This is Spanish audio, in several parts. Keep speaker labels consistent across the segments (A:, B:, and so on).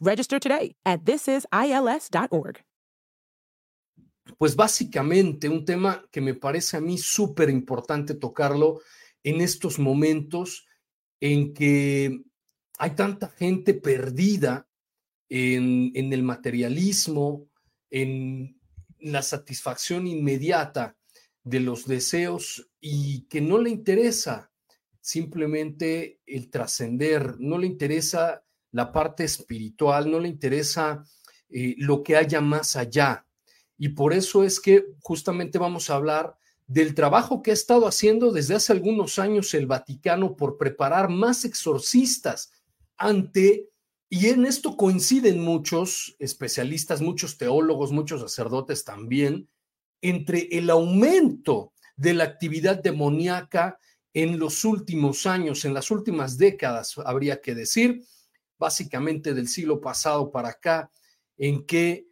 A: Register today at thisisils.org.
B: Pues básicamente un tema que me parece a mí súper importante tocarlo en estos momentos en que hay tanta gente perdida en, en el materialismo, en la satisfacción inmediata de los deseos y que no le interesa simplemente el trascender, no le interesa la parte espiritual, no le interesa eh, lo que haya más allá. Y por eso es que justamente vamos a hablar del trabajo que ha estado haciendo desde hace algunos años el Vaticano por preparar más exorcistas ante, y en esto coinciden muchos especialistas, muchos teólogos, muchos sacerdotes también, entre el aumento de la actividad demoníaca en los últimos años, en las últimas décadas, habría que decir, básicamente del siglo pasado para acá, en que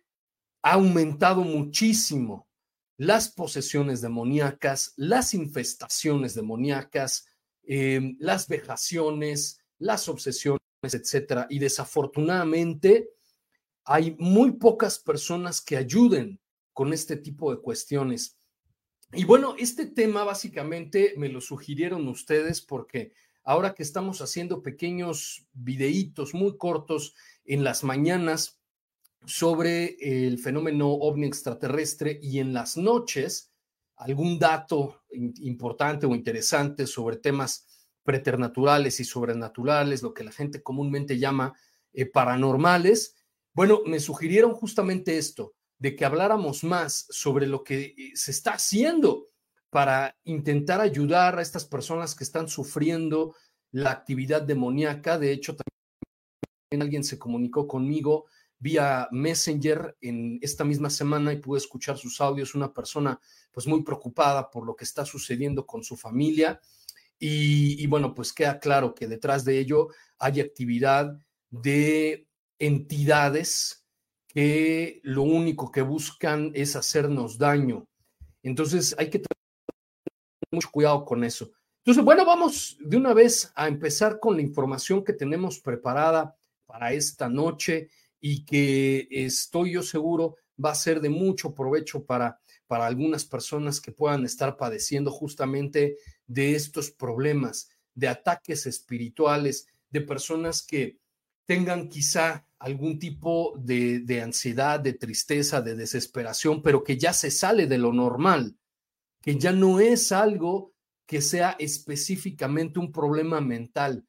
B: ha aumentado muchísimo las posesiones demoníacas, las infestaciones demoníacas, eh, las vejaciones, las obsesiones, etcétera. Y desafortunadamente hay muy pocas personas que ayuden con este tipo de cuestiones. Y bueno, este tema básicamente me lo sugirieron ustedes porque ahora que estamos haciendo pequeños videitos muy cortos en las mañanas sobre el fenómeno ovni extraterrestre y en las noches algún dato importante o interesante sobre temas preternaturales y sobrenaturales, lo que la gente comúnmente llama eh, paranormales, bueno, me sugirieron justamente esto, de que habláramos más sobre lo que eh, se está haciendo para intentar ayudar a estas personas que están sufriendo la actividad demoníaca. De hecho, también alguien se comunicó conmigo vía Messenger en esta misma semana y pude escuchar sus audios, una persona pues muy preocupada por lo que está sucediendo con su familia y, bueno, pues queda claro que detrás de ello hay actividad de entidades que lo único que buscan es hacernos daño. Entonces hay que mucho cuidado con eso. Entonces, bueno, vamos de una vez a empezar con la información que tenemos preparada para esta noche y que estoy yo seguro va a ser de mucho provecho para, para algunas personas que puedan estar padeciendo justamente de estos problemas, de ataques espirituales, de personas que tengan quizá algún tipo de, de, ansiedad, de tristeza, de desesperación, pero que ya se sale de lo normal, que ya no es algo que sea específicamente un problema mental,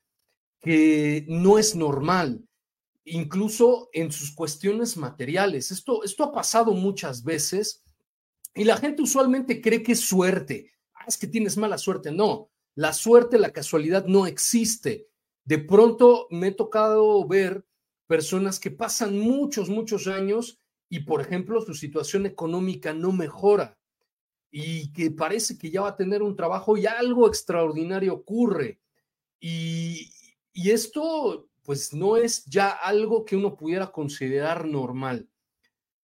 B: que no es normal, incluso en sus cuestiones materiales. Esto, esto ha pasado muchas veces y la gente usualmente cree que es suerte. Ah, es que tienes mala suerte. No, la suerte, la casualidad no existe. De pronto me he tocado ver personas que pasan muchos, muchos años y, por ejemplo, su situación económica no mejora y que parece que ya va a tener un trabajo y algo extraordinario ocurre. Y, y esto, pues, no es ya algo que uno pudiera considerar normal.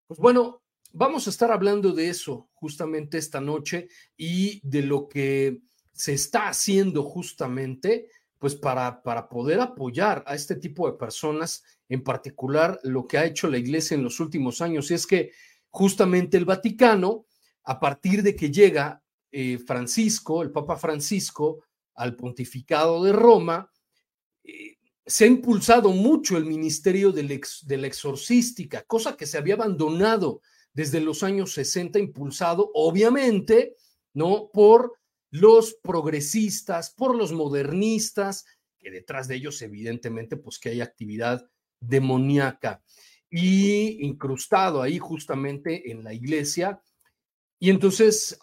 B: Pues bueno, vamos a estar hablando de eso justamente esta noche y de lo que se está haciendo justamente pues para, para poder apoyar a este tipo de personas, en particular lo que ha hecho la iglesia en los últimos años. Y es que justamente el Vaticano, a partir de que llega eh, Francisco, el Papa Francisco, al pontificado de Roma, eh, se ha impulsado mucho el ministerio de la exorcística, cosa que se había abandonado desde los años 60, impulsado obviamente, ¿no? Por los progresistas, por los modernistas, que detrás de ellos evidentemente pues que hay actividad demoníaca y incrustado ahí justamente en la iglesia. Y entonces,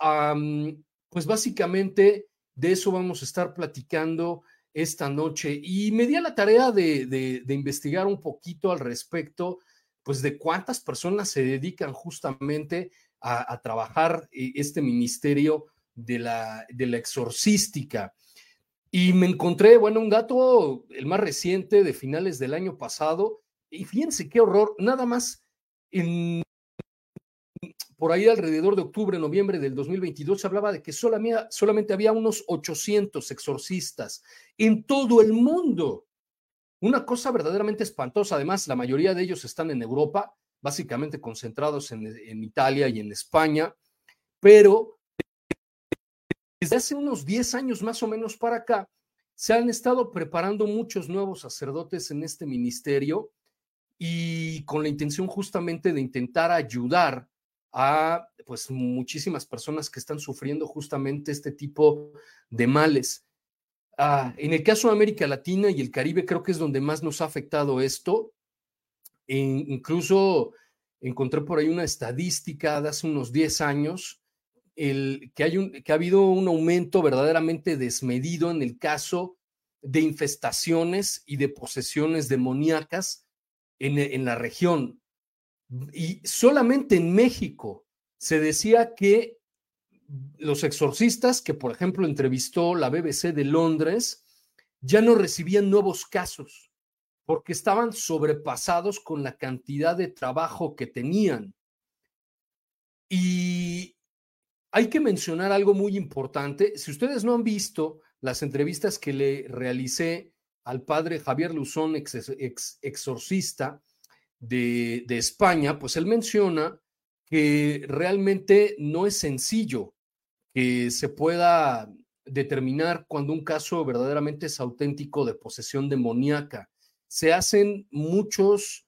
B: pues básicamente de eso vamos a estar platicando esta noche. Y me di a la tarea de, investigar un poquito al respecto, pues de cuántas personas se dedican justamente a, trabajar eh, este ministerio de la, de la exorcística. Y me encontré, bueno, un dato, el más reciente de finales del año pasado, y fíjense qué horror, nada más en, por ahí alrededor de octubre, noviembre del 2022 se hablaba de que solamente había unos 800 exorcistas en todo el mundo. Una cosa verdaderamente espantosa. Además, la mayoría de ellos están en Europa, básicamente concentrados en, Italia y en España, pero desde hace unos 10 años más o menos para acá, se han estado preparando muchos nuevos sacerdotes en este ministerio y con la intención justamente de intentar ayudar a pues muchísimas personas que están sufriendo justamente este tipo de males. Ah, en el caso de América Latina y el Caribe creo que es donde más nos ha afectado esto. Incluso encontré por ahí una estadística de hace unos 10 años el, que, hay un, que ha habido un aumento verdaderamente desmedido en el caso de infestaciones y de posesiones demoníacas en, en la región. Y solamente en México se decía que los exorcistas que, por ejemplo, entrevistó la BBC de Londres, ya no recibían nuevos casos porque estaban sobrepasados con la cantidad de trabajo que tenían. Y hay que mencionar algo muy importante. Si ustedes no han visto las entrevistas que le realicé al padre Javier Luzón, ex, exorcista de, España, pues él menciona que realmente no es sencillo que se pueda determinar cuando un caso verdaderamente es auténtico de posesión demoníaca. Se hacen muchos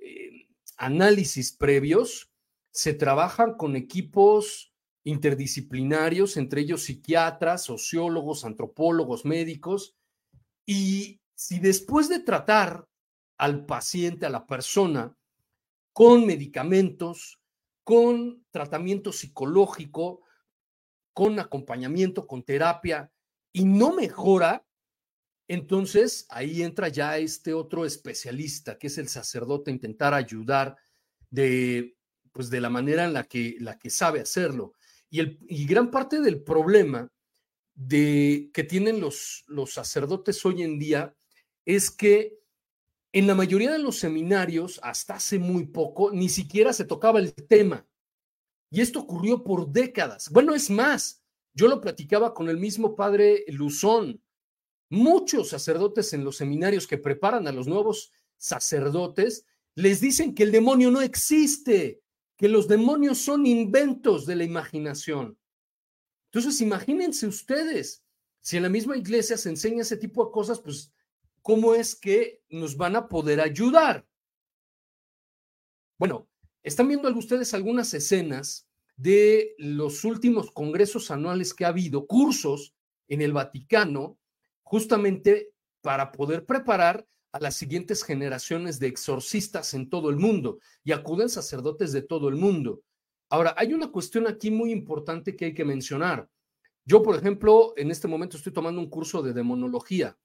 B: eh, análisis previos, se trabajan con equipos interdisciplinarios, entre ellos psiquiatras, sociólogos, antropólogos, médicos, y si después de tratar al paciente, a la persona, con medicamentos, con tratamiento psicológico, con acompañamiento, con terapia, y no mejora, entonces ahí entra ya este otro especialista, que es el sacerdote, a intentar ayudar de, pues de la manera en la que, la que sabe hacerlo. Y, gran parte del problema de, que tienen los, los sacerdotes hoy en día es que en la mayoría de los seminarios, hasta hace muy poco, ni siquiera se tocaba el tema. Y esto ocurrió por décadas. Bueno, es más, yo lo platicaba con el mismo padre Luzón. Muchos sacerdotes en los seminarios que preparan a los nuevos sacerdotes les dicen que el demonio no existe, que los demonios son inventos de la imaginación. Entonces, imagínense ustedes, si en la misma iglesia se enseña ese tipo de cosas, pues, ¿cómo es que nos van a poder ayudar? Bueno, están viendo ustedes algunas escenas de los últimos congresos anuales que ha habido, cursos en el Vaticano, justamente para poder preparar a las siguientes generaciones de exorcistas en todo el mundo y acuden sacerdotes de todo el mundo. Ahora, hay una cuestión aquí muy importante que hay que mencionar. Yo, por ejemplo, en este momento estoy tomando un curso de demonología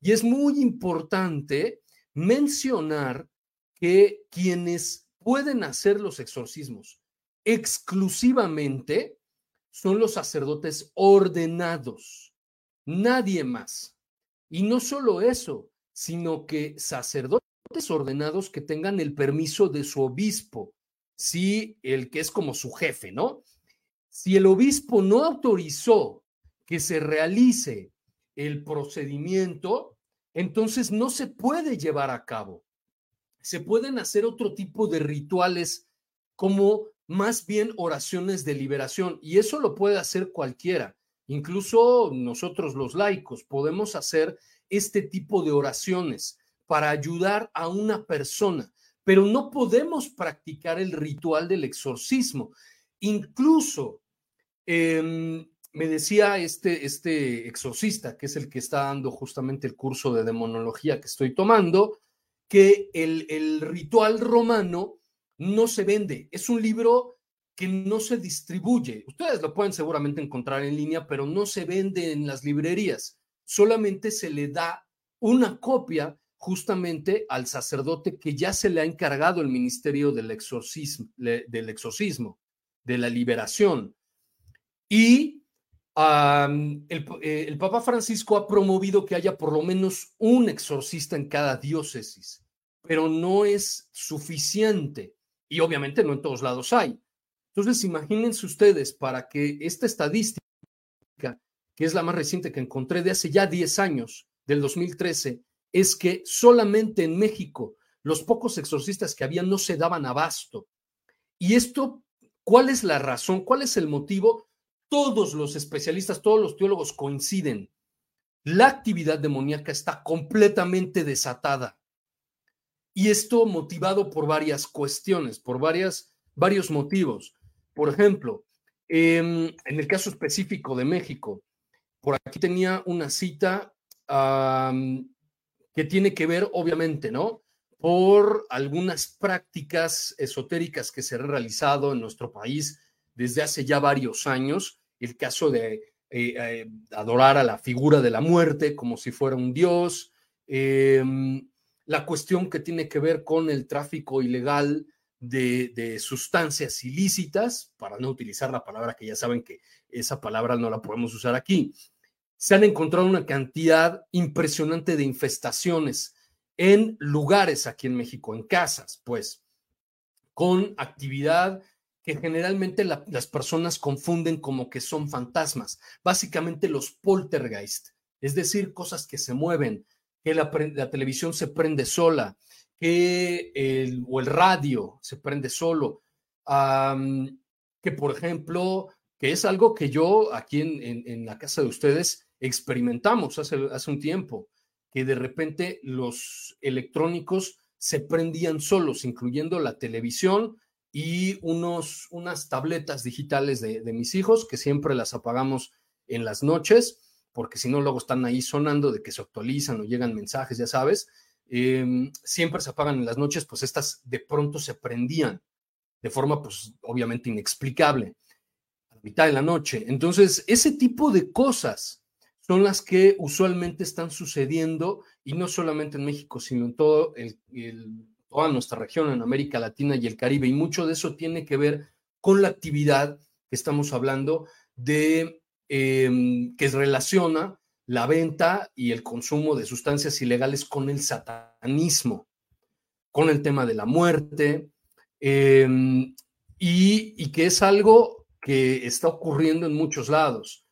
B: y es muy importante mencionar que quienes pueden hacer los exorcismos exclusivamente son los sacerdotes ordenados, nadie más. Y no solo eso, sino que sacerdotes ordenados que tengan el permiso de su obispo, si el que es como su jefe, ¿no? Si el obispo no autorizó que se realice el procedimiento, entonces no se puede llevar a cabo. Se pueden hacer otro tipo de rituales como más bien oraciones de liberación y eso lo puede hacer cualquiera. Incluso nosotros los laicos podemos hacer este tipo de oraciones para ayudar a una persona, pero no podemos practicar el ritual del exorcismo. Incluso em, me decía este, este exorcista, que es el que está dando justamente el curso de demonología que estoy tomando, que el, el ritual romano no se vende. Es un libro que no se distribuye. Ustedes lo pueden seguramente encontrar en línea, pero no se vende en las librerías. Solamente se le da una copia justamente al sacerdote que ya se le ha encargado el ministerio del exorcismo, del exorcismo, de la liberación. Y eh, el, Papa Francisco ha promovido que haya por lo menos un exorcista en cada diócesis, pero no es suficiente y obviamente no en todos lados hay. Entonces, imagínense ustedes para que esta estadística, que es la más reciente que encontré de hace ya 10 años, del 2013, es que solamente en México los pocos exorcistas que había no se daban abasto. Y esto, ¿cuál es la razón? ¿Cuál es el motivo? Todos los especialistas, todos los teólogos coinciden. La actividad demoníaca está completamente desatada. Y esto motivado por varias cuestiones, por varias, varios motivos. Por ejemplo, em, en el caso específico de México, por aquí tenía una cita que tiene que ver, obviamente, ¿no? Por algunas prácticas esotéricas que se han realizado en nuestro país desde hace ya varios años, el caso de eh, eh, adorar a la figura de la muerte como si fuera un dios, em, la cuestión que tiene que ver con el tráfico ilegal de, sustancias ilícitas, para no utilizar la palabra que ya saben que esa palabra no la podemos usar aquí. Se han encontrado una cantidad impresionante de infestaciones en lugares aquí en México, en casas, pues, con actividad que generalmente las personas confunden como que son fantasmas, básicamente los poltergeist, es decir, cosas que se mueven, que la, televisión se prende sola, que el, o el radio se prende solo, que por ejemplo, que es algo que yo aquí en, la casa de ustedes experimentamos hace, hace un tiempo, que de repente los electrónicos se prendían solos, incluyendo la televisión, y unos, unas tabletas digitales de, mis hijos que siempre las apagamos en las noches, porque si no luego están ahí sonando de que se actualizan o llegan mensajes, ya sabes. Em, siempre se apagan en las noches, pues estas de pronto se prendían de forma, pues obviamente inexplicable, a la mitad de la noche. Entonces, ese tipo de cosas son las que usualmente están sucediendo y no solamente en México, sino en todo el toda nuestra región en América Latina y el Caribe. Y mucho de eso tiene que ver con la actividad que estamos hablando de em, que relaciona la venta y el consumo de sustancias ilegales con el satanismo, con el tema de la muerte, em, y, y que es algo que está ocurriendo en muchos lados.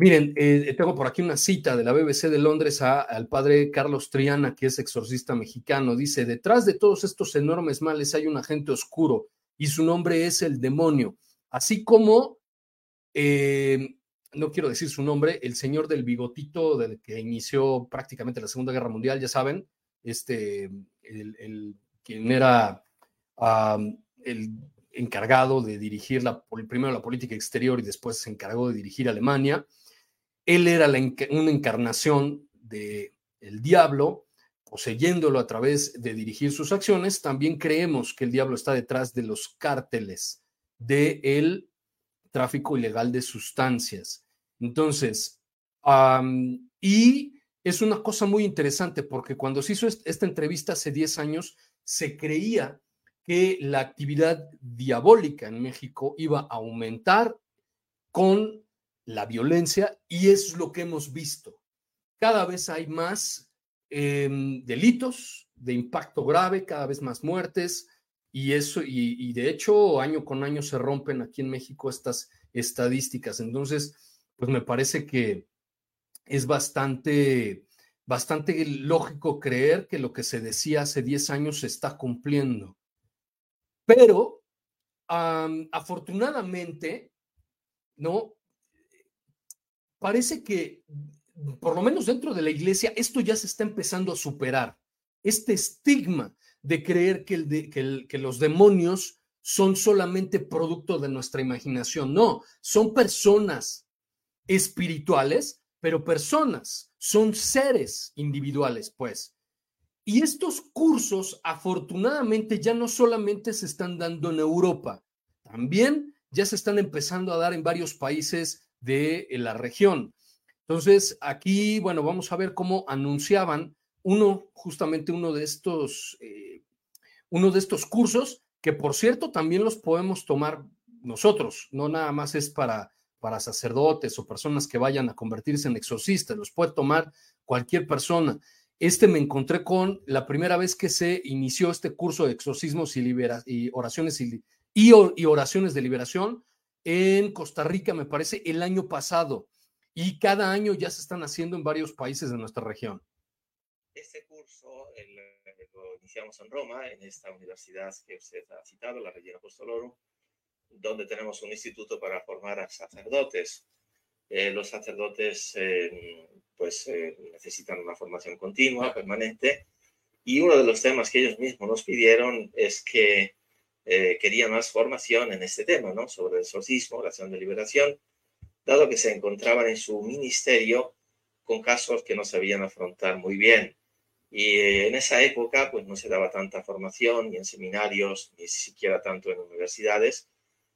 B: Miren, eh, tengo por aquí una cita de la BBC de Londres al padre Carlos Triana, que es exorcista mexicano. Dice, detrás de todos estos enormes males hay un agente oscuro y su nombre es el demonio. Así como, eh, no quiero decir su nombre, el señor del bigotito del que inició prácticamente la Segunda Guerra Mundial, ya saben, este, el, quien era el encargado de dirigir la, primero la política exterior y después se encargó de dirigir Alemania él era una encarnación del el diablo, poseyéndolo a través de dirigir sus acciones. También creemos que el diablo está detrás de los cárteles del tráfico ilegal de sustancias. Entonces, y es una cosa muy interesante porque cuando se hizo esta entrevista hace 10 años, se creía que la actividad diabólica en México iba a aumentar con la violencia y es lo que hemos visto. Cada vez hay más em, delitos de impacto grave, cada vez más muertes y eso, y, de hecho año con año se rompen aquí en México estas estadísticas. Entonces, pues me parece que es bastante, bastante lógico creer que lo que se decía hace 10 años se está cumpliendo. Pero afortunadamente, ¿no? Parece que, por lo menos dentro de la iglesia, esto ya se está empezando a superar. este estigma de creer que, que los demonios son solamente producto de nuestra imaginación. No, son personas espirituales, pero personas, son seres individuales, pues. Y estos cursos, afortunadamente, ya no solamente se están dando en Europa, también ya se están empezando a dar en varios países de la región. Entonces, aquí, bueno, vamos a ver cómo anunciaban uno, justamente uno de estos, eh, uno de estos cursos, que por cierto también los podemos tomar nosotros, no nada más es para, para sacerdotes o personas que vayan a convertirse en exorcistas, los puede tomar cualquier persona. Este me encontré con la primera vez que se inició este curso de exorcismos y, y oraciones y, y, oraciones de liberación en Costa Rica, me parece, el año pasado. Y cada año ya se están haciendo en varios países de nuestra región.
C: Este curso lo iniciamos en Roma, en esta universidad que usted ha citado, la Regina Apostolorum, donde tenemos un instituto para formar a sacerdotes. Eh, los sacerdotes eh, pues eh, necesitan una formación continua, permanente, y uno de los temas que ellos mismos nos pidieron es que eh, querían más formación en este tema, ¿no? Sobre el exorcismo, oración de liberación, dado que se encontraban en su ministerio con casos que no sabían afrontar muy bien. Y en esa época, pues no se daba tanta formación, ni en seminarios, ni siquiera tanto en universidades,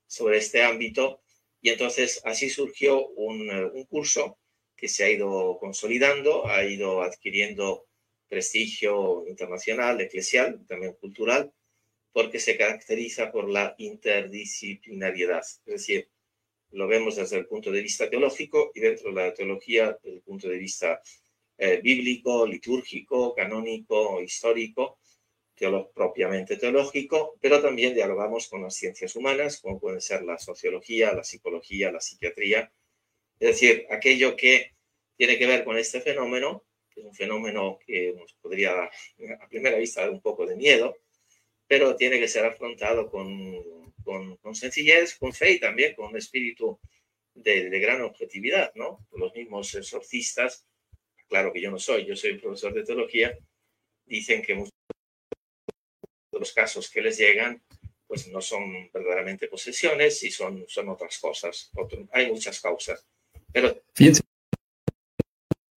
C: sobre este ámbito. Y entonces así surgió un, un curso que se ha ido consolidando, ha ido adquiriendo prestigio internacional, eclesial, también cultural, porque se caracteriza por la interdisciplinariedad. Es decir, lo vemos desde el punto de vista teológico y dentro de la teología desde el punto de vista eh, bíblico, litúrgico, canónico, histórico, propiamente teológico, pero también dialogamos con las ciencias humanas, como pueden ser la sociología, la psicología, la psiquiatría, es decir, aquello que tiene que ver con este fenómeno, que es un fenómeno que nos podría a primera vista dar un poco de miedo, pero tiene que ser afrontado con, con, sencillez, con fe y también con un espíritu de, de, gran objetividad, ¿no? Los mismos exorcistas, claro que yo no soy, yo soy profesor de teología, dicen que muchos de los casos que les llegan pues no son verdaderamente posesiones y son, son otras cosas. hay muchas causas. Pero...
B: Fíjense.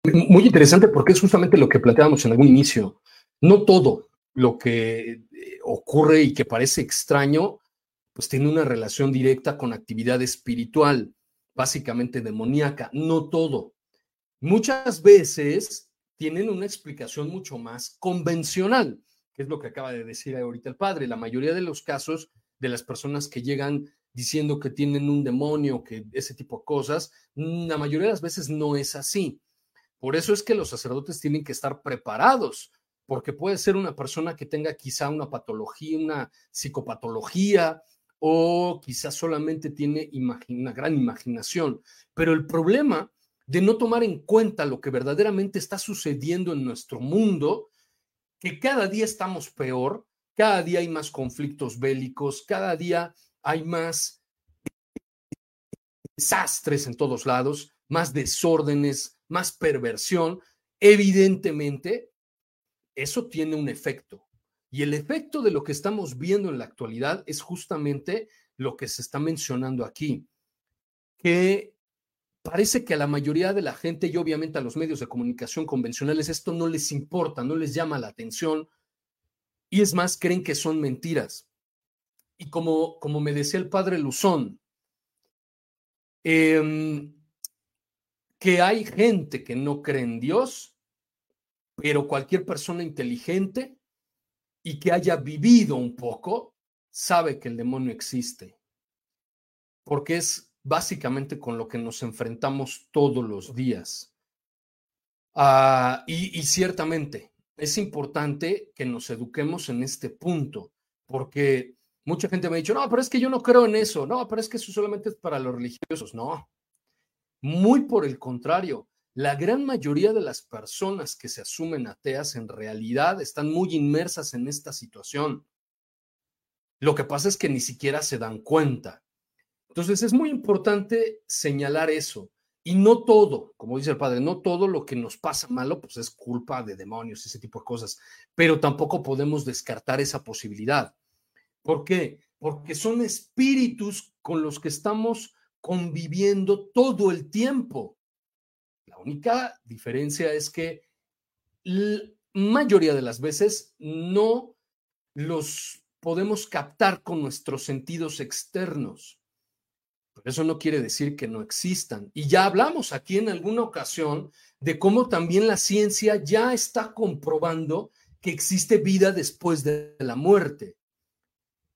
B: Muy interesante porque es justamente lo que planteábamos en algún inicio. No todo lo que eh, ocurre y que parece extraño, pues tiene una relación directa con actividad espiritual, básicamente demoníaca. No todo. Muchas veces tienen una explicación mucho más convencional, que es lo que acaba de decir ahorita el padre. La mayoría de los casos de las personas que llegan diciendo que tienen un demonio, que ese tipo de cosas, mm, la mayoría de las veces no es así. Por eso es que los sacerdotes tienen que estar preparados, porque puede ser una persona que tenga quizá una patología, una psicopatología, o quizás solamente tiene una gran imaginación. Pero el problema de no tomar en cuenta lo que verdaderamente está sucediendo en nuestro mundo, que cada día estamos peor, cada día hay más conflictos bélicos, cada día hay más desastres en todos lados, más desórdenes, más perversión, evidentemente eso tiene un efecto. Y el efecto de lo que estamos viendo en la actualidad es justamente lo que se está mencionando aquí, que parece que a la mayoría de la gente y obviamente a los medios de comunicación convencionales esto no les importa, no les llama la atención y es más, creen que son mentiras. Y como, como me decía el padre Luzón, em, que hay gente que no cree en Dios, pero cualquier persona inteligente y que haya vivido un poco sabe que el demonio existe, porque es básicamente con lo que nos enfrentamos todos los días. Ah, y, y ciertamente es importante que nos eduquemos en este punto, porque mucha gente me ha dicho, no, pero es que yo no creo en eso, no, pero es que eso solamente es para los religiosos, no. Muy por el contrario, la gran mayoría de las personas que se asumen ateas en realidad están muy inmersas en esta situación. Lo que pasa es que ni siquiera se dan cuenta. Entonces es muy importante señalar eso, Y no todo, como dice el padre, no todo lo que nos pasa malo, pues es culpa de demonios, ese tipo de cosas. Pero tampoco podemos descartar esa posibilidad. ¿Por qué? Porque son espíritus con los que estamos conviviendo todo el tiempo. Única diferencia es que la mayoría de las veces no los podemos captar con nuestros sentidos externos. Pero eso no quiere decir que no existan. Y ya hablamos aquí en alguna ocasión de cómo también la ciencia ya está comprobando que existe vida después de la muerte.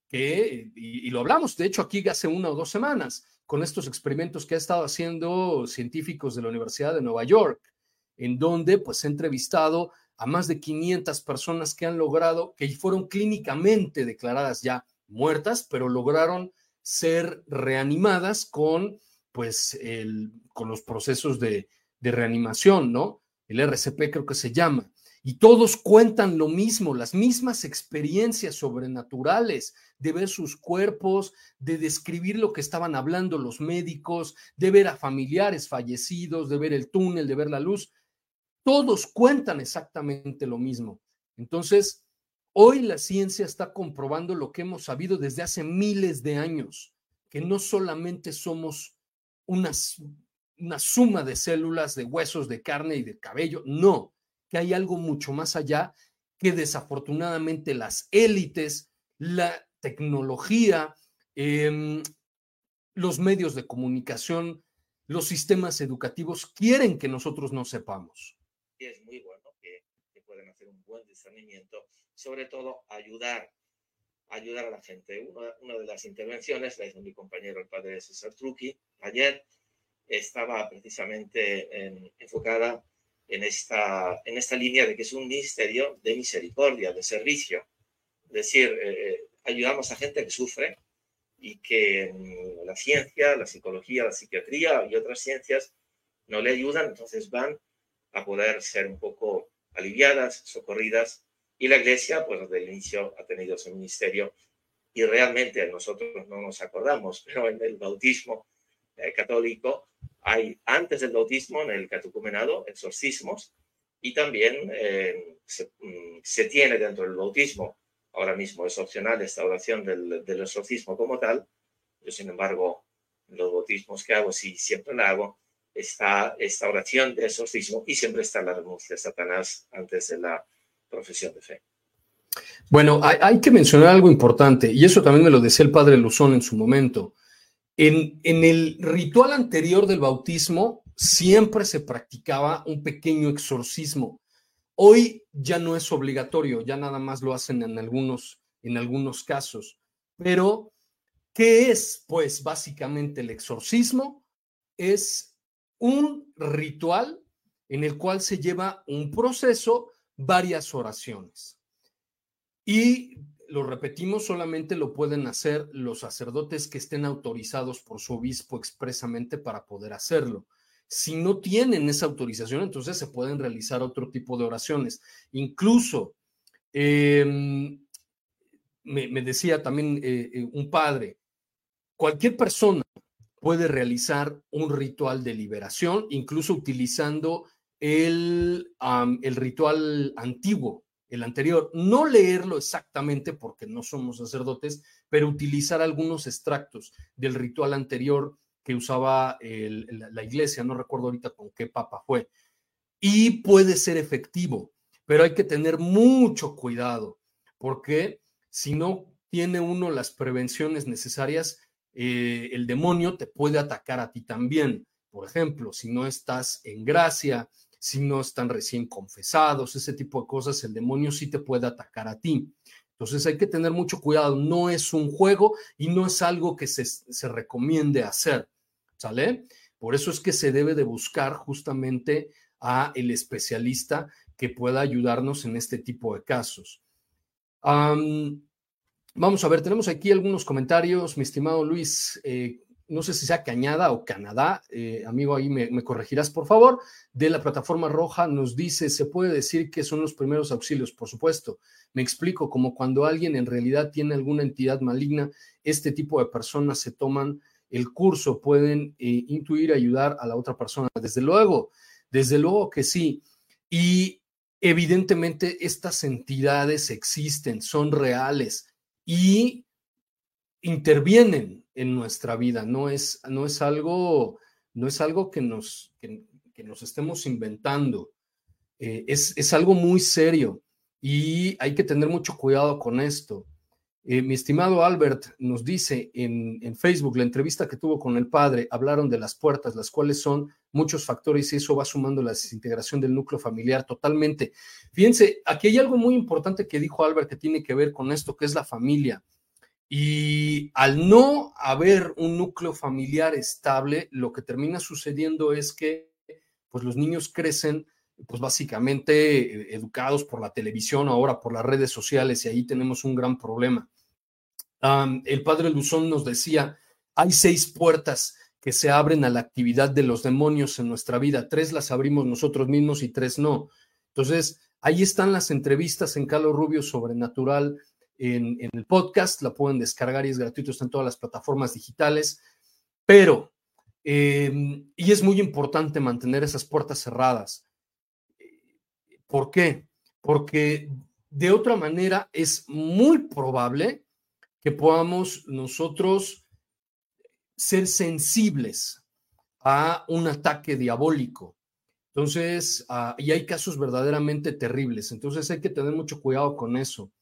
B: Que, y, lo hablamos, de hecho, aquí hace una o dos semanas, con estos experimentos que ha estado haciendo científicos de la Universidad de Nueva York, en donde pues ha entrevistado a más de 500 personas que han logrado, que fueron clínicamente declaradas ya muertas, pero lograron ser reanimadas con, pues, el, con los procesos de, de reanimación, ¿no? El RCP creo que se llama. Y todos cuentan lo mismo, las mismas experiencias sobrenaturales, de ver sus cuerpos, de describir lo que estaban hablando los médicos, de ver a familiares fallecidos, de ver el túnel, de ver la luz. Todos cuentan exactamente lo mismo. Entonces, Hoy la ciencia está comprobando lo que hemos sabido desde hace miles de años, que no solamente somos una, suma de células, de huesos, de carne y de cabello, no, que hay algo mucho más allá que desafortunadamente las élites, la tecnología, eh, los medios de comunicación, los sistemas educativos quieren que nosotros no sepamos.
C: Es muy bueno que, que pueden hacer un buen discernimiento sobre todo ayudar, ayudar a la gente. Una, una de las intervenciones la hizo mi compañero, el padre César Truqui, ayer, estaba precisamente en, enfocada en esta, en esta línea de que es un ministerio de misericordia, de servicio. Es decir, eh, ayudamos a gente que sufre y que mm, la ciencia, la psicología, la psiquiatría y otras ciencias no le ayudan, entonces van a poder ser un poco aliviadas, socorridas y la iglesia, pues desde el inicio ha tenido ese ministerio y realmente nosotros no nos acordamos, pero en el bautismo eh, católico hay antes del bautismo en el catecumenado exorcismos y también eh, se, mm, se, tiene dentro del bautismo, ahora mismo es opcional esta oración del, exorcismo como tal, yo sin embargo los bautismos que hago, sí siempre la hago, está esta oración de exorcismo y siempre está la renuncia a Satanás antes de la profesión de fe.
B: Bueno, hay, que mencionar algo importante, y eso también me lo decía el padre Luzón en su momento. En, el ritual anterior del bautismo siempre se practicaba un pequeño exorcismo. Hoy ya no es obligatorio, ya nada más lo hacen en algunos, en algunos casos. Pero, ¿qué es? Pues básicamente el exorcismo es un ritual en el cual se lleva un proceso varias oraciones. Y lo repetimos, solamente lo pueden hacer los sacerdotes que estén autorizados por su obispo expresamente para poder hacerlo. Si no tienen esa autorización, entonces se pueden realizar otro tipo de oraciones. Incluso, eh, me, decía también eh, un padre, cualquier persona puede realizar un ritual de liberación, incluso utilizando el, el ritual antiguo, el anterior. No leerlo exactamente porque no somos sacerdotes, pero utilizar algunos extractos del ritual anterior que usaba la iglesia, no recuerdo ahorita con qué papa fue. Y puede ser efectivo, pero hay que tener mucho cuidado, porque si no tiene uno las prevenciones necesarias, eh, el demonio te puede atacar a ti también. Por ejemplo, si no estás en gracia, si no están recién confesados, ese tipo de cosas, el demonio sí te puede atacar a ti. Entonces hay que tener mucho cuidado, no es un juego y no es algo que se, se recomiende hacer, ¿sale? Por eso es que se debe de buscar justamente a el especialista que pueda ayudarnos en este tipo de casos. Vamos a ver, tenemos aquí algunos comentarios, mi estimado Luis. Eh, no sé si sea Cañada o Canadá, eh, amigo, ahí me, me, corregirás, por favor, de la plataforma roja nos dice, se puede decir que son los primeros auxilios, por supuesto. Me explico, como cuando alguien en realidad tiene alguna entidad maligna, este tipo de personas se toman el curso pueden eh, intuir, ayudar a la otra persona. Desde luego, desde luego que sí. Y evidentemente estas entidades existen, son reales y intervienen en nuestra vida. No es, no es algo, no es algo que nos, que, nos estemos inventando. Eh, es, es algo muy serio y hay que tener mucho cuidado con esto. Eh, mi estimado Albert nos dice en, en, Facebook, la entrevista que tuvo con el padre, hablaron de las puertas, las cuales son muchos factores y eso va sumando la desintegración del núcleo familiar totalmente. Fíjense, aquí hay algo muy importante que dijo Albert que tiene que ver con esto, que es la familia. Y al no haber un núcleo familiar estable, lo que termina sucediendo es que pues los niños crecen pues básicamente eh, educados por la televisión, ahora por las redes sociales, y ahí tenemos un gran problema. el padre Luzón nos decía, hay seis puertas que se abren a la actividad de los demonios en nuestra vida, tres las abrimos nosotros mismos y tres no. Entonces, ahí están las entrevistas en Carlos Rubio Sobrenatural en, el podcast, la pueden descargar y es gratuito, está en todas las plataformas digitales, pero, em, y es muy importante mantener esas puertas cerradas ¿Por qué? Porque de otra manera es muy probable que podamos nosotros ser sensibles a un ataque diabólico. Entonces, ah, y hay casos verdaderamente terribles. Entonces hay que tener mucho cuidado con eso.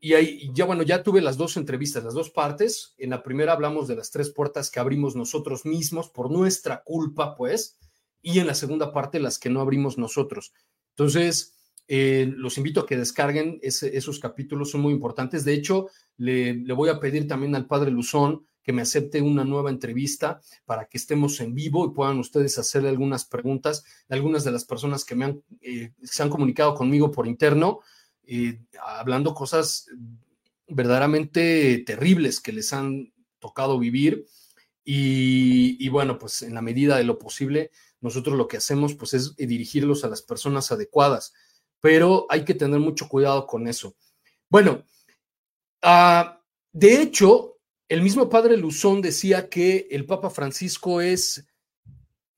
B: Y ahí, ya bueno, ya tuve las dos entrevistas, las dos partes. En la primera hablamos de las tres puertas que abrimos nosotros mismos por nuestra culpa, pues y en la segunda parte las que no abrimos nosotros. Entonces, eh, los invito a que descarguen esos capítulos, son muy importantes. De hecho, le, voy a pedir también al padre Luzón que me acepte una nueva entrevista para que estemos en vivo y puedan ustedes hacerle algunas preguntas. Algunas de las personas que me han, eh, se han comunicado conmigo por interno, eh, hablando cosas verdaderamente terribles que les han tocado vivir. Y, bueno, pues en la medida de lo posible, nosotros lo que hacemos pues es dirigirlos a las personas adecuadas, pero hay que tener mucho cuidado con eso. Bueno, uh, de hecho, el mismo padre Luzón decía que el Papa Francisco es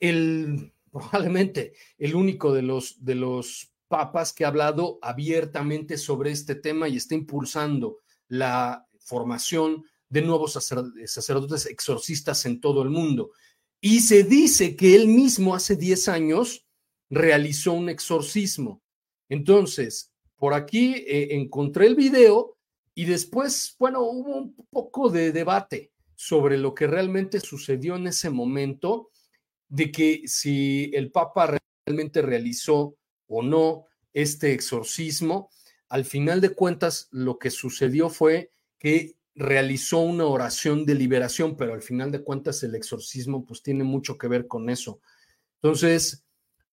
B: el probablemente el único de los de los papas que ha hablado abiertamente sobre este tema y está impulsando la formación de nuevos sacerdotes exorcistas en todo el mundo. Y se dice que él mismo hace 10 años realizó un exorcismo. Entonces, por aquí eh, encontré el video y después, bueno, hubo un poco de debate sobre lo que realmente sucedió en ese momento, de que si el Papa realmente realizó o no este exorcismo. Al final de cuentas, lo que sucedió fue que realizó una oración de liberación, pero al final de cuentas el exorcismo pues tiene mucho que ver con eso. Entonces,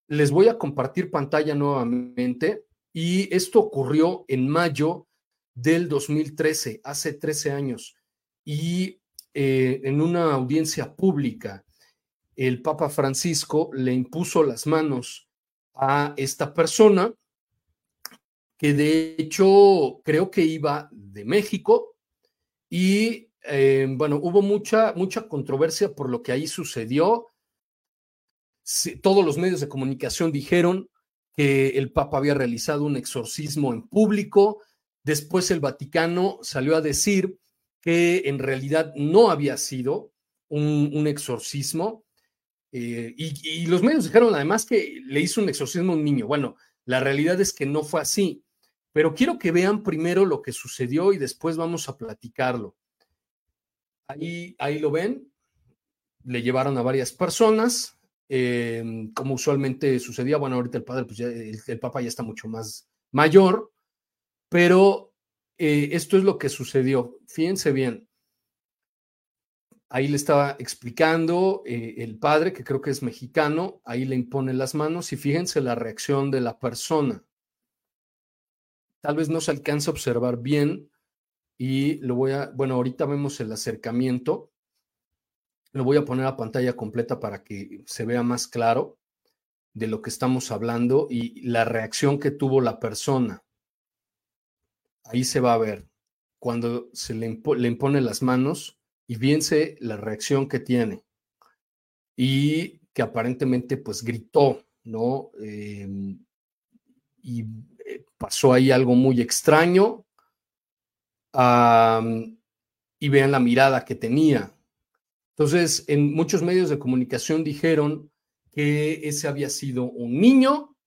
B: les voy a compartir pantalla nuevamente y esto ocurrió en mayo del 2013, hace 13 años, y eh, en una audiencia pública, el Papa Francisco le impuso las manos a esta persona que de hecho creo que iba de México y eh, bueno, hubo mucha, mucha controversia por lo que ahí sucedió. todos los medios de comunicación dijeron que el Papa había realizado un exorcismo en público. Después el Vaticano salió a decir que en realidad no había sido un, exorcismo. Eh, y, los medios dijeron además que le hizo un exorcismo a un niño. Bueno, la realidad es que no fue así. Pero quiero que vean primero lo que sucedió y después vamos a platicarlo. Ahí, ahí lo ven, le llevaron a varias personas, em, como usualmente sucedía. Bueno, ahorita el padre, pues ya, el, papá ya está mucho más mayor, pero eh, esto es lo que sucedió. Fíjense bien. Ahí le estaba explicando eh, el padre, que creo que es mexicano, ahí le impone las manos y fíjense la reacción de la persona. Tal vez no se alcanza a observar bien y lo voy a, bueno, ahorita vemos el acercamiento. Lo voy a poner a pantalla completa para que se vea más claro de lo que estamos hablando y la reacción que tuvo la persona. Ahí se va a ver cuando se le, le impone las manos y fíjense la reacción que tiene. Y que aparentemente pues gritó, ¿no? Em, y eh, pasó ahí algo muy extraño. y vean la mirada que tenía. Entonces, en muchos medios de comunicación dijeron que ese había sido un niño,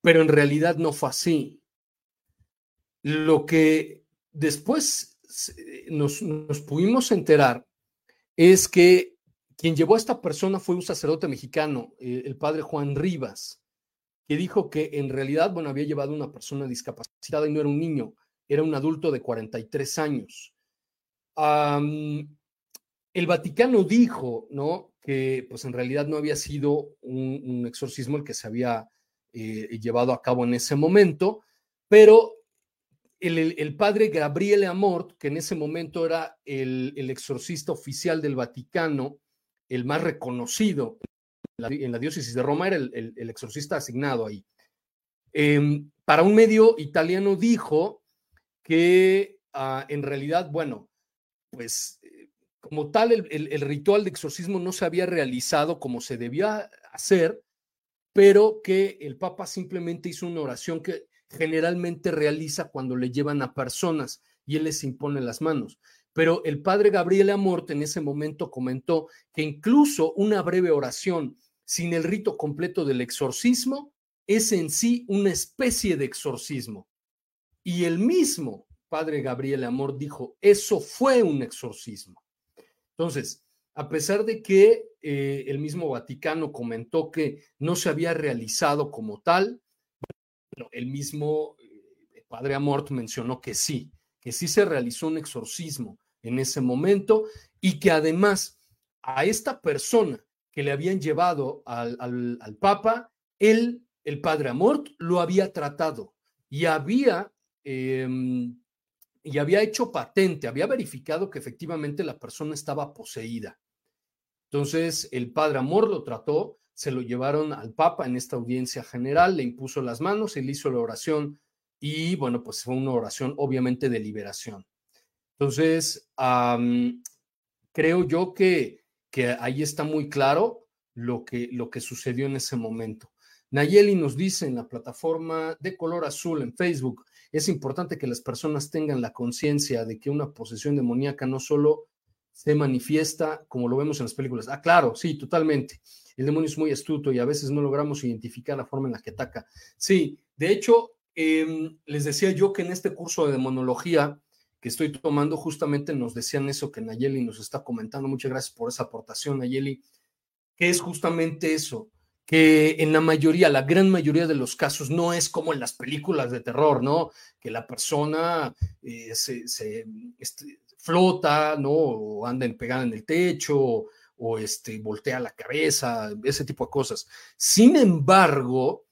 B: pero en realidad no fue así. Lo que después nos, nos pudimos enterar es que quien llevó a esta persona fue un sacerdote mexicano, eh, el padre Juan Rivas, que dijo que en realidad, bueno, había llevado a una persona discapacitada y no era un niño, era un adulto de 43 años. el Vaticano dijo, ¿no? Que pues en realidad no había sido un, exorcismo el que se había eh, llevado a cabo en ese momento, pero el, padre Gabriele Amort, que en ese momento era el, exorcista oficial del Vaticano, el más reconocido en la, diócesis de Roma, era el, exorcista asignado ahí. Em, para un medio italiano dijo que ah, en realidad, bueno, pues eh, como tal el, ritual de exorcismo no se había realizado como se debía hacer, pero que el Papa simplemente hizo una oración que generalmente realiza cuando le llevan a personas y él les impone las manos. Pero el padre Gabriel Amort en ese momento comentó que incluso una breve oración sin el rito completo del exorcismo es en sí una especie de exorcismo. Y el mismo padre Gabriel Amor dijo, eso fue un exorcismo. Entonces, a pesar de que eh, el mismo Vaticano comentó que no se había realizado como tal, el mismo eh, padre Amort mencionó que sí, que sí se realizó un exorcismo en ese momento y que además a esta persona que le habían llevado al, Papa, él, el padre Amort, lo había tratado y había, em, y había hecho patente, había verificado que efectivamente la persona estaba poseída. Entonces, el padre Amor lo trató, se lo llevaron al Papa en esta audiencia general, le impuso las manos, él hizo la oración y bueno, pues fue una oración obviamente de liberación. Entonces, creo yo que, que, ahí está muy claro lo que, lo que sucedió en ese momento. Nayeli nos dice en la plataforma de color azul en Facebook, es importante que las personas tengan la conciencia de que una posesión demoníaca no solo se manifiesta como lo vemos en las películas. Ah, claro, sí, totalmente. El demonio es muy astuto y a veces no logramos identificar la forma en la que ataca. Sí, de hecho, em, les decía yo que en este curso de demonología que estoy tomando, justamente nos decían eso que Nayeli nos está comentando. Muchas gracias por esa aportación, Nayeli, que es justamente eso, que en la mayoría, la gran mayoría de los casos, no es como en las películas de terror, ¿no? Que la persona eh, se, este, flota, ¿no? O anda pegada en el techo, o este, voltea la cabeza, ese tipo de cosas. Sin embargo,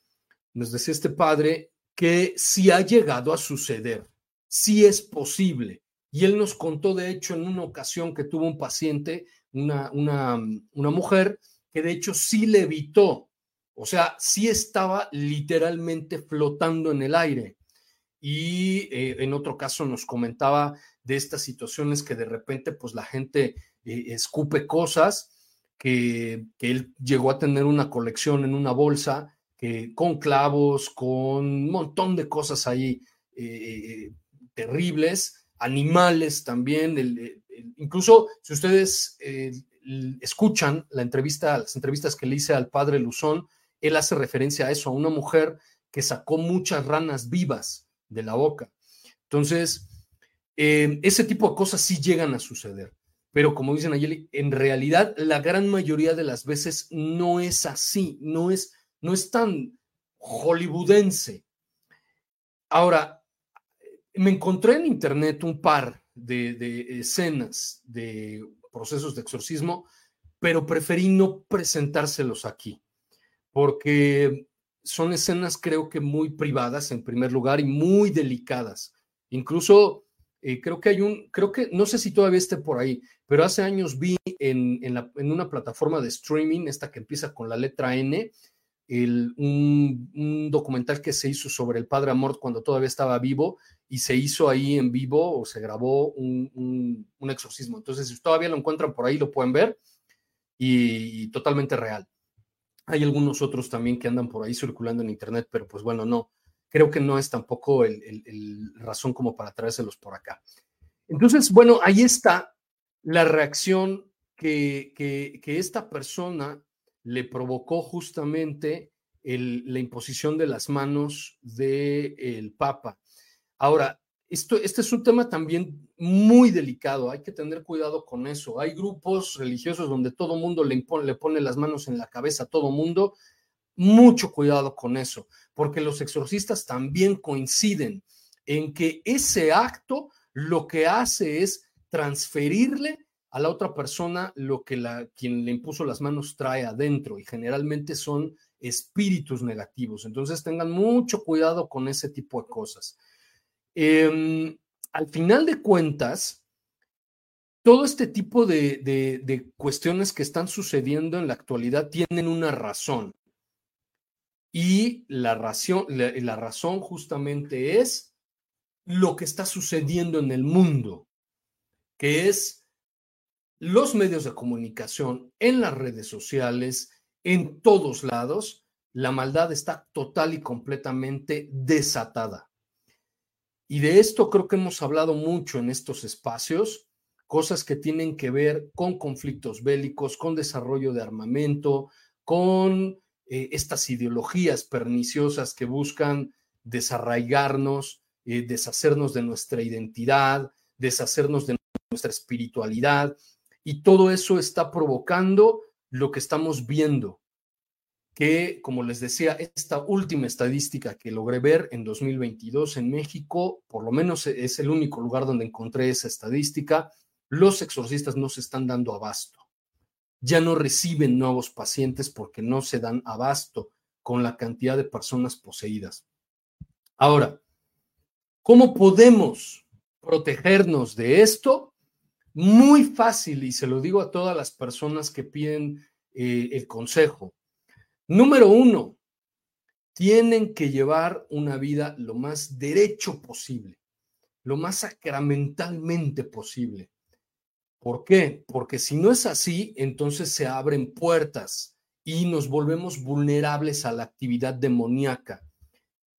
B: nos decía este padre que sí ha llegado a suceder sí es posible. Y él nos contó, de hecho, en una ocasión que tuvo un paciente, una, una, una mujer, que de hecho sí le evitó, o sea, sí estaba literalmente flotando en el aire. Y eh, en otro caso nos comentaba de estas situaciones que de repente pues la gente eh, escupe cosas, que, que, él llegó a tener una colección en una bolsa con clavos, con un montón de cosas ahí eh, terribles, animales también. incluso si ustedes eh, escuchan la entrevista, las entrevistas que le hice al padre Luzón, él hace referencia a eso, a una mujer que sacó muchas ranas vivas de la boca. Entonces, eh, ese tipo de cosas sí llegan a suceder. Pero como dicen Ayeli, en realidad la gran mayoría de las veces no es así, no es, no es tan hollywoodense. Ahora, me encontré en internet un par de, escenas de procesos de exorcismo, pero preferí no presentárselos aquí, porque son escenas creo que muy privadas en primer lugar y muy delicadas. Incluso eh, creo que hay un, creo que, no sé si todavía esté por ahí, pero hace años vi en, en una plataforma de streaming, esta que empieza con la letra N, un, documental que se hizo sobre el padre Amort cuando todavía estaba vivo y se hizo ahí en vivo o se grabó una un exorcismo. Entonces, si todavía lo encuentran por ahí, lo pueden ver y, totalmente real. Hay algunos otros también que andan por ahí circulando en internet, pero pues bueno, no, creo que no es tampoco el, razón como para traérselos por acá. Entonces, bueno, ahí está la reacción que, que, esta persona le provocó justamente la imposición de las manos del Papa. Ahora, esto, este es un tema también muy delicado, hay que tener cuidado con eso. Hay grupos religiosos donde todo mundo le, le pone las manos en la cabeza a todo mundo. Mucho cuidado con eso, porque los exorcistas también coinciden en que ese acto lo que hace es transferirle a la otra persona lo que la, quien le impuso las manos trae adentro y generalmente son espíritus negativos. Entonces tengan mucho cuidado con ese tipo de cosas. Em, al final de cuentas, todo este tipo de, cuestiones que están sucediendo en la actualidad tienen una razón. Y la razón, la razón justamente es lo que está sucediendo en el mundo, que es los medios de comunicación, en las redes sociales, en todos lados, la maldad está total y completamente desatada. Y de esto creo que hemos hablado mucho en estos espacios, cosas que tienen que ver con conflictos bélicos, con desarrollo de armamento, con eh, estas ideologías perniciosas que buscan desarraigarnos, eh, deshacernos de nuestra identidad, deshacernos de nuestra espiritualidad. Y todo eso está provocando lo que estamos viendo, que, como les decía, esta última estadística que logré ver en 2022 en México, por lo menos es el único lugar donde encontré esa estadística, los exorcistas no se están dando abasto. Ya no reciben nuevos pacientes porque no se dan abasto con la cantidad de personas poseídas. Ahora, ¿cómo podemos protegernos de esto? Muy fácil, y se lo digo a todas las personas que piden eh, el consejo Número uno, tienen que llevar una vida lo más derecho posible, lo más sacramentalmente posible. ¿Por qué? Porque si no es así, entonces se abren puertas y nos volvemos vulnerables a la actividad demoníaca.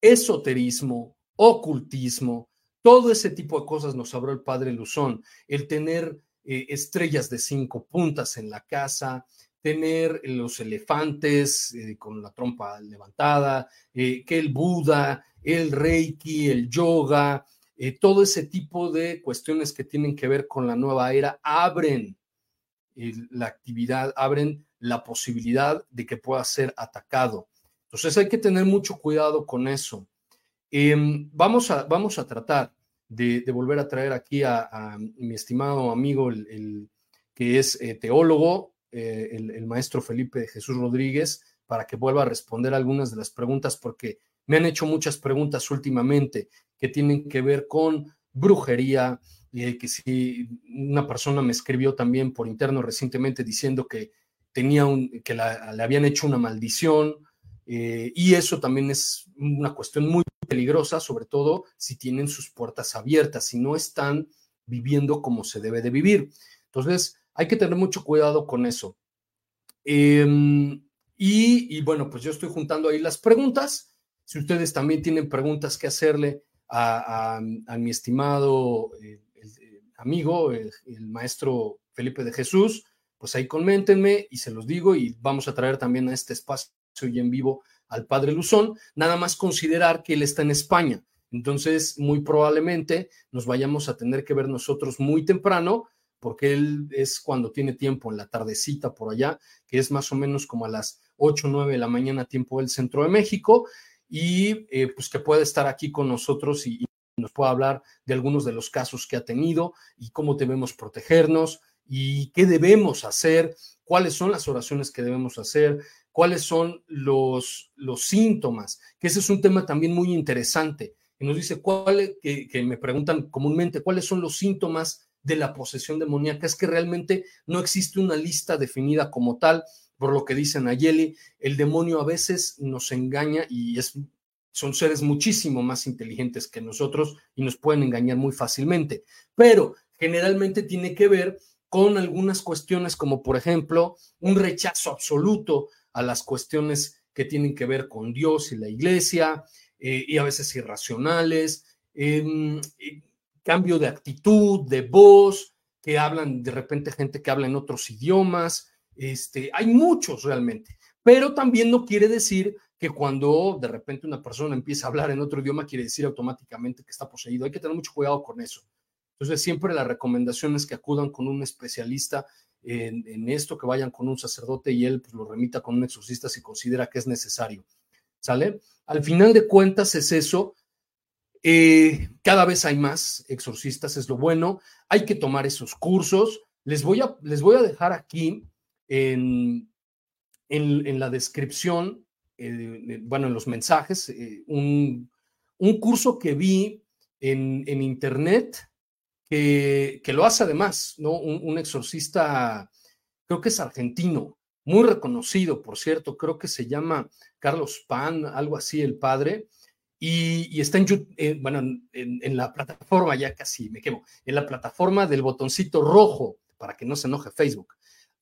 B: Esoterismo, ocultismo, todo ese tipo de cosas nos abrió el padre Luzón. El tener eh, estrellas de cinco puntas en la casa, tener los elefantes eh, con la trompa levantada, eh, que el Buda, el Reiki, el yoga, eh, todo ese tipo de cuestiones que tienen que ver con la nueva era abren la actividad, abren la posibilidad de que pueda ser atacado. Entonces hay que tener mucho cuidado con eso. Em, vamos, a, vamos a tratar de, volver a traer aquí a, mi estimado amigo, el que es teólogo, eh, el, maestro Felipe Jesús Rodríguez para que vuelva a responder algunas de las preguntas, porque me han hecho muchas preguntas últimamente que tienen que ver con brujería, eh, que si una persona me escribió también por interno recientemente diciendo que tenía un, que le habían hecho una maldición, eh, y eso también es una cuestión muy peligrosa, sobre todo si tienen sus puertas abiertas, si no están viviendo como se debe de vivir. Entonces, hay que tener mucho cuidado con eso. Em, y, bueno, pues yo estoy juntando ahí las preguntas. Si ustedes también tienen preguntas que hacerle a, mi estimado eh, eh, amigo, el, maestro Felipe de Jesús, pues ahí coméntenme y se los digo y vamos a traer también a este espacio y en vivo al padre Luzón. Nada más considerar que él está en España. Entonces, muy probablemente nos vayamos a tener que ver nosotros muy temprano porque él es cuando tiene tiempo en la tardecita por allá, que es más o menos como a las 8 o 9 de la mañana tiempo del centro de México, y eh, pues que puede estar aquí con nosotros y, nos pueda hablar de algunos de los casos que ha tenido y cómo debemos protegernos y qué debemos hacer, cuáles son las oraciones que debemos hacer, cuáles son los, los síntomas, que ese es un tema también muy interesante. Y nos dice, ¿cuál, que, que me preguntan comúnmente, ¿cuáles son los síntomas de la posesión demoníaca es que realmente no existe una lista definida como tal, por lo que dicen Nayeli, el demonio a veces nos engaña y es, son seres muchísimo más inteligentes que nosotros y nos pueden engañar muy fácilmente, pero generalmente tiene que ver con algunas cuestiones como por ejemplo un rechazo absoluto a las cuestiones que tienen que ver con Dios y la iglesia, eh, y a veces irracionales, em, cambio de actitud, de voz, que hablan de repente gente que habla en otros idiomas, este, hay muchos realmente, pero también no quiere decir que cuando de repente una persona empieza a hablar en otro idioma quiere decir automáticamente que está poseído. Hay que tener mucho cuidado con eso. Entonces, siempre la recomendación es que acudan con un especialista en, esto, que vayan con un sacerdote y él pues, lo remita con un exorcista si considera que es necesario. ¿Sale? Al final de cuentas es eso. Eh, cada vez hay más exorcistas, es lo bueno. Hay que tomar esos cursos. Les voy a, les voy a dejar aquí en, en, la descripción, eh, bueno, en los mensajes, eh, un, un, curso que vi en, en internet que, lo hace además, ¿no? Un, exorcista, creo que es argentino, muy reconocido, por cierto, creo que se llama Carlos Pan, algo así, el padre, y, está en, bueno, en, la plataforma, ya casi me quemo, en la plataforma del botoncito rojo, para que no se enoje Facebook,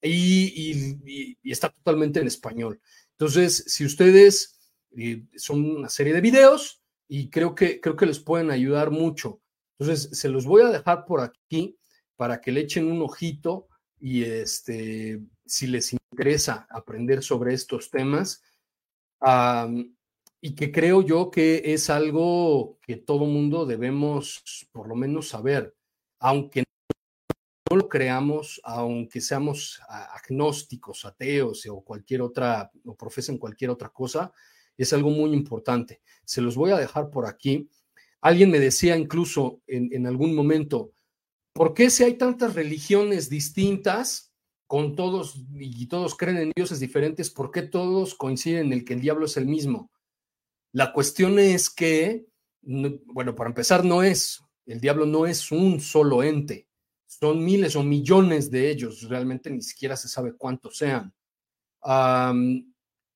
B: y, está totalmente en español. Entonces, si ustedes eh, son una serie de videos, y creo que, creo que les pueden ayudar mucho. Entonces, se los voy a dejar por aquí para que le echen un ojito y este, si les interesa aprender sobre estos temas, y que creo yo que es algo que todo mundo debemos por lo menos saber, aunque no lo creamos, aunque seamos agnósticos, ateos o cualquier otra, o profesen cualquier otra cosa, es algo muy importante. Se los voy a dejar por aquí Alguien me decía incluso en, algún momento, ¿por qué si hay tantas religiones distintas con todos y todos creen en dioses diferentes, por qué todos coinciden en el que el diablo es el mismo? La cuestión es que, bueno, para empezar, no es, el diablo no es un solo ente, son miles o millones de ellos, realmente ni siquiera se sabe cuántos sean.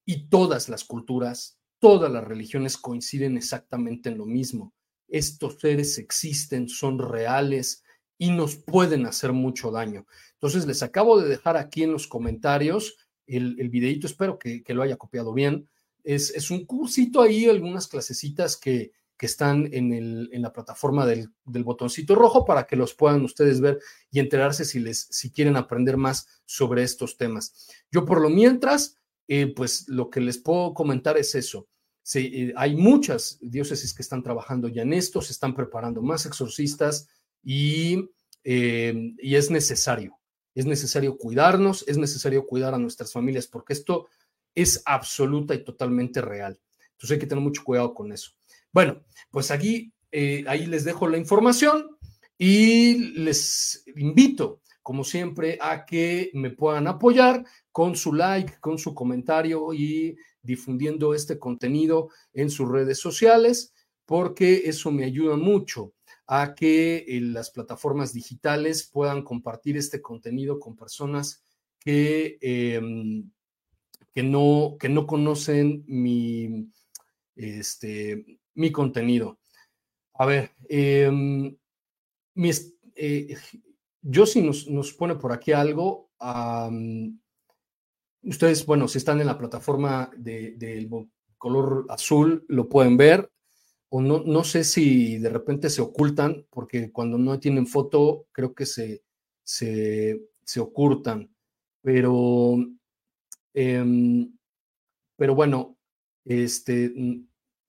B: y todas las culturas, todas las religiones coinciden exactamente en lo mismo estos seres existen, son reales y nos pueden hacer mucho daño. Entonces, les acabo de dejar aquí en los comentarios el, el videito, espero que, lo haya copiado bien. Es, un cursito ahí, algunas clasecitas que, están en, el, en la plataforma del, botoncito rojo para que los puedan ustedes ver y enterarse si, les, si quieren aprender más sobre estos temas. Yo por lo mientras, eh, pues lo que les puedo comentar es eso. Eh, hay muchas diócesis que están trabajando ya en esto, se están preparando más exorcistas y, eh, y es necesario, es necesario cuidarnos, es necesario cuidar a nuestras familias porque esto es absoluta y totalmente real. Entonces hay que tener mucho cuidado con eso. Bueno, pues aquí, eh, ahí les dejo la información y les invito, como siempre, a que me puedan apoyar con su like, con su comentario y difundiendo este contenido en sus redes sociales, porque eso me ayuda mucho a que eh, las plataformas digitales puedan compartir este contenido con personas que, em, que, no, que no conocen mi, este, mi contenido. A ver, eh, yo si nos, nos, pone por aquí algo, Ustedes, bueno, si están en la plataforma del color azul, lo pueden ver. O no, no sé si de repente se ocultan, porque cuando no tienen foto, creo que se, se, ocultan. Pero, em, pero bueno, este,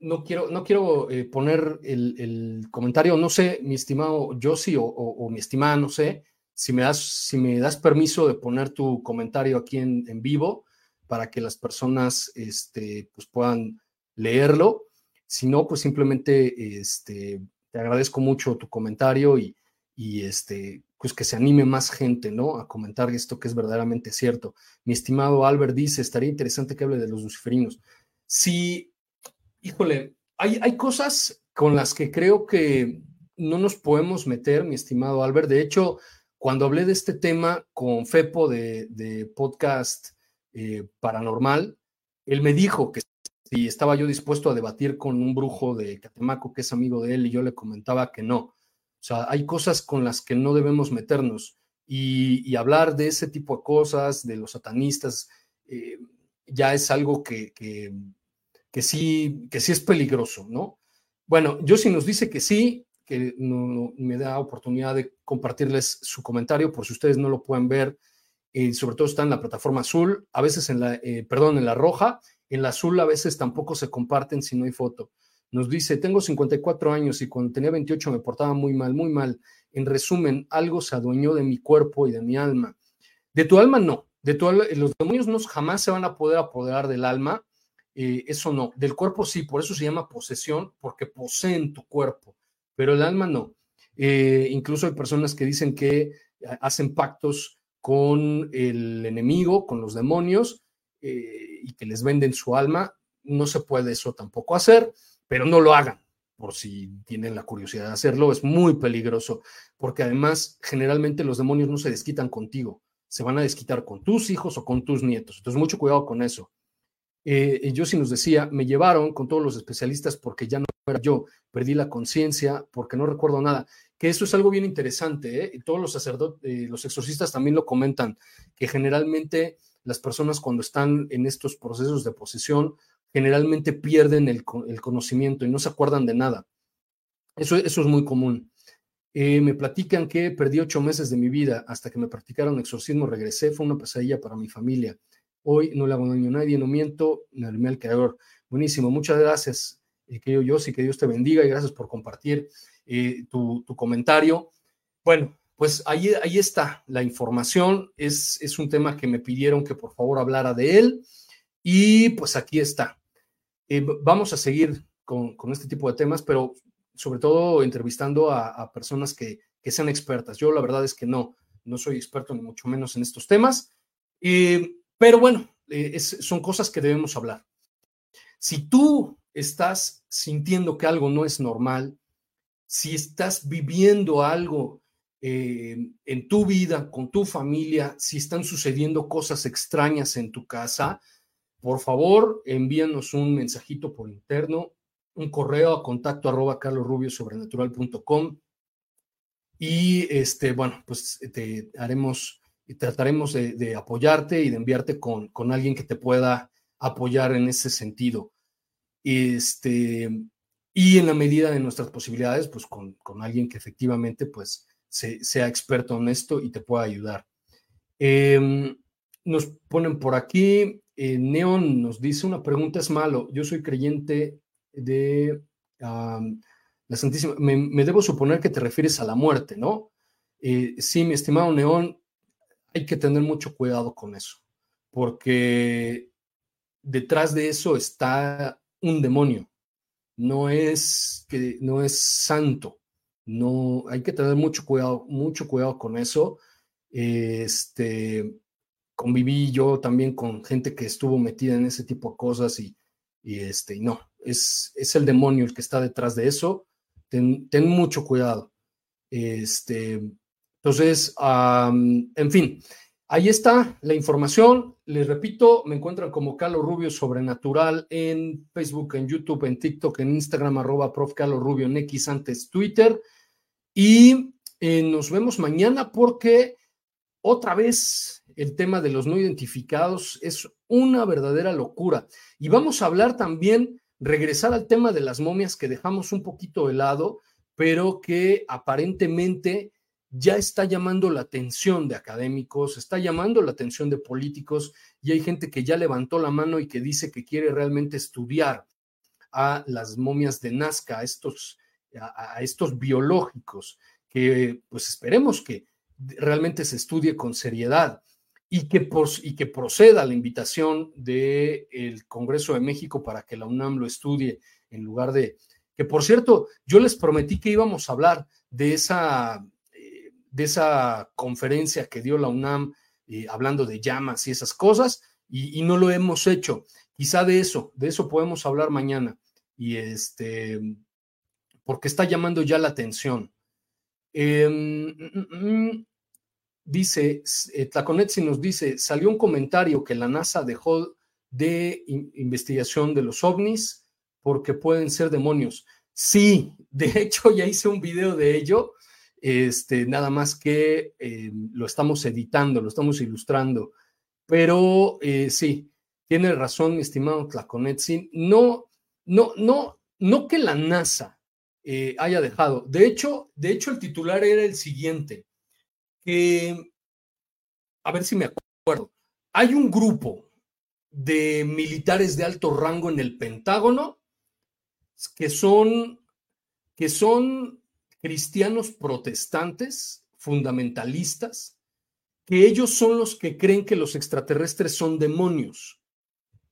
B: no quiero, no quiero eh, poner el, comentario, no sé, mi estimado Josie o, o mi estimada, no sé, si me das, si me das permiso de poner tu comentario aquí en, vivo para que las personas este, pues puedan leerlo. Si no, pues simplemente este, te agradezco mucho tu comentario y, y este, pues que se anime más gente, ¿no? A comentar esto que es verdaderamente cierto. Mi estimado Albert dice, estaría interesante que hable de los luciferinos. Sí, híjole, hay, hay cosas con las que creo que no nos podemos meter, mi estimado Albert. De hecho, cuando hablé de este tema con Fepo de, podcast eh, paranormal, él me dijo que si estaba yo dispuesto a debatir con un brujo de Catemaco que es amigo de él y yo le comentaba que no. O sea, hay cosas con las que no debemos meternos y, hablar de ese tipo de cosas, de los satanistas, eh, ya es algo que, sí, que sí es peligroso, ¿no? Bueno, yo si nos dice que sí, que no, me da oportunidad de compartirles su comentario, por si ustedes no lo pueden ver, eh, sobre todo está en la plataforma azul, a veces en la, eh, perdón, en la roja, en la azul a veces tampoco se comparten si no hay foto. Nos dice, tengo 54 años y cuando tenía 28 me portaba muy mal, muy mal. En resumen, algo se adueñó de mi cuerpo y de mi alma. De tu alma no, de tu los demonios no jamás se van a poder apoderar del alma, eh, eso no. Del cuerpo sí, por eso se llama posesión, porque poseen tu cuerpo, pero el alma no. Eh, incluso hay personas que dicen que eh, hacen pactos con el enemigo, con los demonios, y que les venden su alma. No se puede eso tampoco hacer, pero no lo hagan por si tienen la curiosidad de hacerlo, es muy peligroso, porque además generalmente los demonios no se desquitan contigo, se van a desquitar con tus hijos o con tus nietos. Entonces, mucho cuidado con eso. Eh, yo sí nos decía, me llevaron con todos los especialistas porque ya no era yo, perdí la conciencia porque no recuerdo nada, que eso es algo bien interesante, ¿eh? y todos los sacerdotes, eh, los exorcistas también lo comentan, que generalmente las personas cuando están en estos procesos de posesión, generalmente pierden el, conocimiento y no se acuerdan de nada. Eso, eso es muy común. Eh, me platican que perdí ocho meses de mi vida hasta que me practicaron exorcismo, regresé, fue una pesadilla para mi familia. Hoy no le hago daño a nadie, no miento, armé al creador. Buenísimo, muchas gracias, eh, querido yo, sí que Dios te bendiga y gracias por compartir eh, tu, comentario. Bueno, pues ahí, ahí está la información, es, es un tema que me pidieron que por favor hablara de él y pues aquí está. vamos a seguir con, con este tipo de temas, pero sobre todo entrevistando a, personas que, sean expertas. Yo la verdad es que no, no soy experto ni mucho menos en estos temas, eh, pero bueno, eh, son cosas que debemos hablar. Si tú estás sintiendo que algo no es normal, si estás viviendo algo eh, en tu vida, con tu familia, si están sucediendo cosas extrañas en tu casa, por favor, envíanos un mensajito por interno un correo a contacto arroba carlosrubiosobrenatural.com y este, bueno, pues te haremos, trataremos de, apoyarte y de enviarte con, con, alguien que te pueda apoyar en ese sentido. Este, y en la medida de nuestras posibilidades, pues con, con alguien que efectivamente pues sea experto en esto y te pueda ayudar. Em, nos ponen por aquí, eh, Neon nos dice, una pregunta es malo, yo soy creyente de la Santísima, me, debo suponer que te refieres a la muerte, ¿no? Eh, sí, mi estimado Neón, hay que tener mucho cuidado con eso, porque detrás de eso está un demonio, no es que no es santo, no hay que tener mucho cuidado, mucho cuidado con eso. Este conviví yo también con gente que estuvo metida en ese tipo de cosas y, y este, no, es, es el demonio el que está detrás de eso. Ten, mucho cuidado. Este, entonces, en fin, ahí está la información. Les repito, me encuentran como Carlos Rubio Sobrenatural en Facebook, en YouTube, en TikTok, en Instagram, arroba prof. Rubio, en X antes Twitter. Y eh, nos vemos mañana porque otra vez el tema de los no identificados es una verdadera locura. Y vamos a hablar también regresar al tema de las momias que dejamos un poquito de lado, pero que aparentemente ya está llamando la atención de académicos, está llamando la atención de políticos y hay gente que ya levantó la mano y que dice que quiere realmente estudiar a las momias de Nazca, a estos, a, estos biológicos, que pues esperemos que realmente se estudie con seriedad y que, y que proceda la invitación del Congreso de México para que la UNAM lo estudie en lugar de, que por cierto, yo les prometí que íbamos a hablar de esa, de esa conferencia que dio la UNAM eh, hablando de llamas y esas cosas, y, no lo hemos hecho. Quizá de eso, de eso podemos hablar mañana, y este, porque está llamando ya la atención. Mm, mm, dice, eh, Tlaconetsi nos dice, salió un comentario que la NASA dejó de investigación de los ovnis porque pueden ser demonios. Sí, de hecho ya hice un video de ello este, nada más que eh, lo estamos editando, lo estamos ilustrando. Pero eh, sí, tiene razón, estimado Tlaconetsin. No, no, no, no que la NASA eh, haya dejado. De hecho, de hecho, el titular era el siguiente: que, a ver si me acuerdo, hay un grupo de militares de alto rango en el Pentágono que son, que son cristianos protestantes, fundamentalistas, que ellos son los que creen que los extraterrestres son demonios.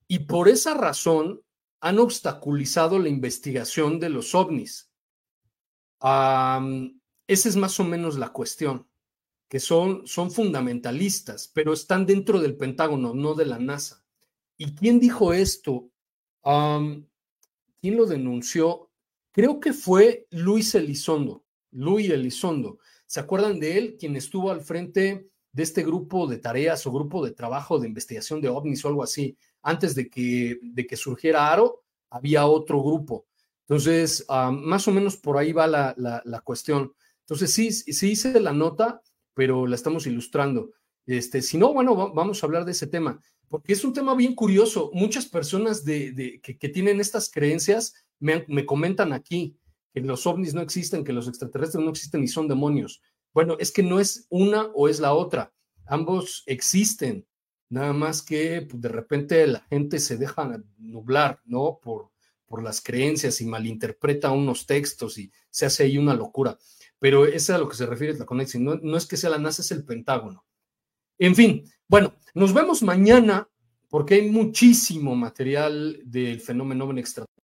B: Y por esa razón han obstaculizado la investigación de los ovnis. esa es más o menos la cuestión, que son, son fundamentalistas, pero están dentro del Pentágono, no de la NASA. ¿Y quién dijo esto? ¿Quién lo denunció? Creo que fue Luis Elizondo, Luis Elizondo. ¿Se acuerdan de él? Quien estuvo al frente de este grupo de tareas o grupo de trabajo de investigación de ovnis o algo así. Antes de que, de que surgiera Aro, había otro grupo. Entonces, más o menos por ahí va la, la, cuestión. Entonces, sí, sí hice la nota, pero la estamos ilustrando. Este, si no, bueno, vamos a hablar de ese tema porque es un tema bien curioso. Muchas personas de, que, tienen estas creencias me, me, comentan aquí que los ovnis no existen, que los extraterrestres no existen y son demonios. Bueno, es que no es una o es la otra. Ambos existen. Nada más que pues, de repente la gente se deja nublar, ¿no? Por, por las creencias y malinterpreta unos textos y se hace ahí una locura. Pero esa es a lo que se refiere la conexión. No, no es que sea la NASA, es el Pentágono. En fin, bueno, nos vemos mañana porque hay muchísimo material del fenómeno extraterrestre.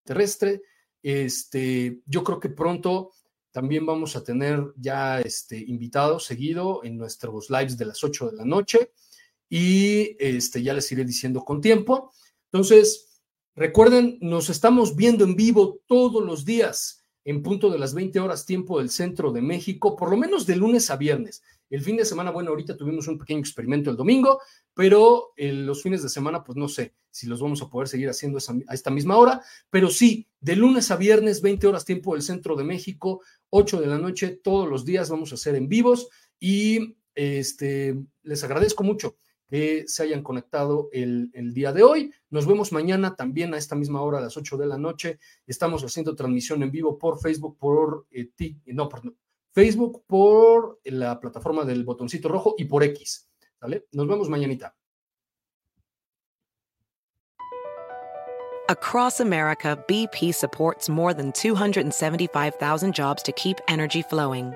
B: Este, yo creo que pronto también vamos a tener ya este, invitados seguido en nuestros lives de las 8 de la noche y este, ya les iré diciendo con tiempo. Entonces, recuerden, nos estamos viendo en vivo todos los días en punto de las 20 horas tiempo del centro de México, por lo menos de lunes a viernes. El fin de semana, bueno, ahorita tuvimos un pequeño experimento el domingo, pero los fines de semana, pues no sé si los vamos a poder seguir haciendo a esta misma hora, pero sí, de lunes a viernes, 20 horas tiempo del centro de México, 8 de la noche, todos los días vamos a hacer en vivos y este, les agradezco mucho se hayan conectado el, día de hoy. Nos vemos mañana también a esta misma hora, a las 8 de la noche. Estamos haciendo transmisión en vivo por Facebook, por eh, no, por, Facebook por la plataforma del botoncito rojo y por X. ¿Vale? Nos vemos mañanita.
D: Across America, BP supports more than 275,000 jobs to keep energy flowing.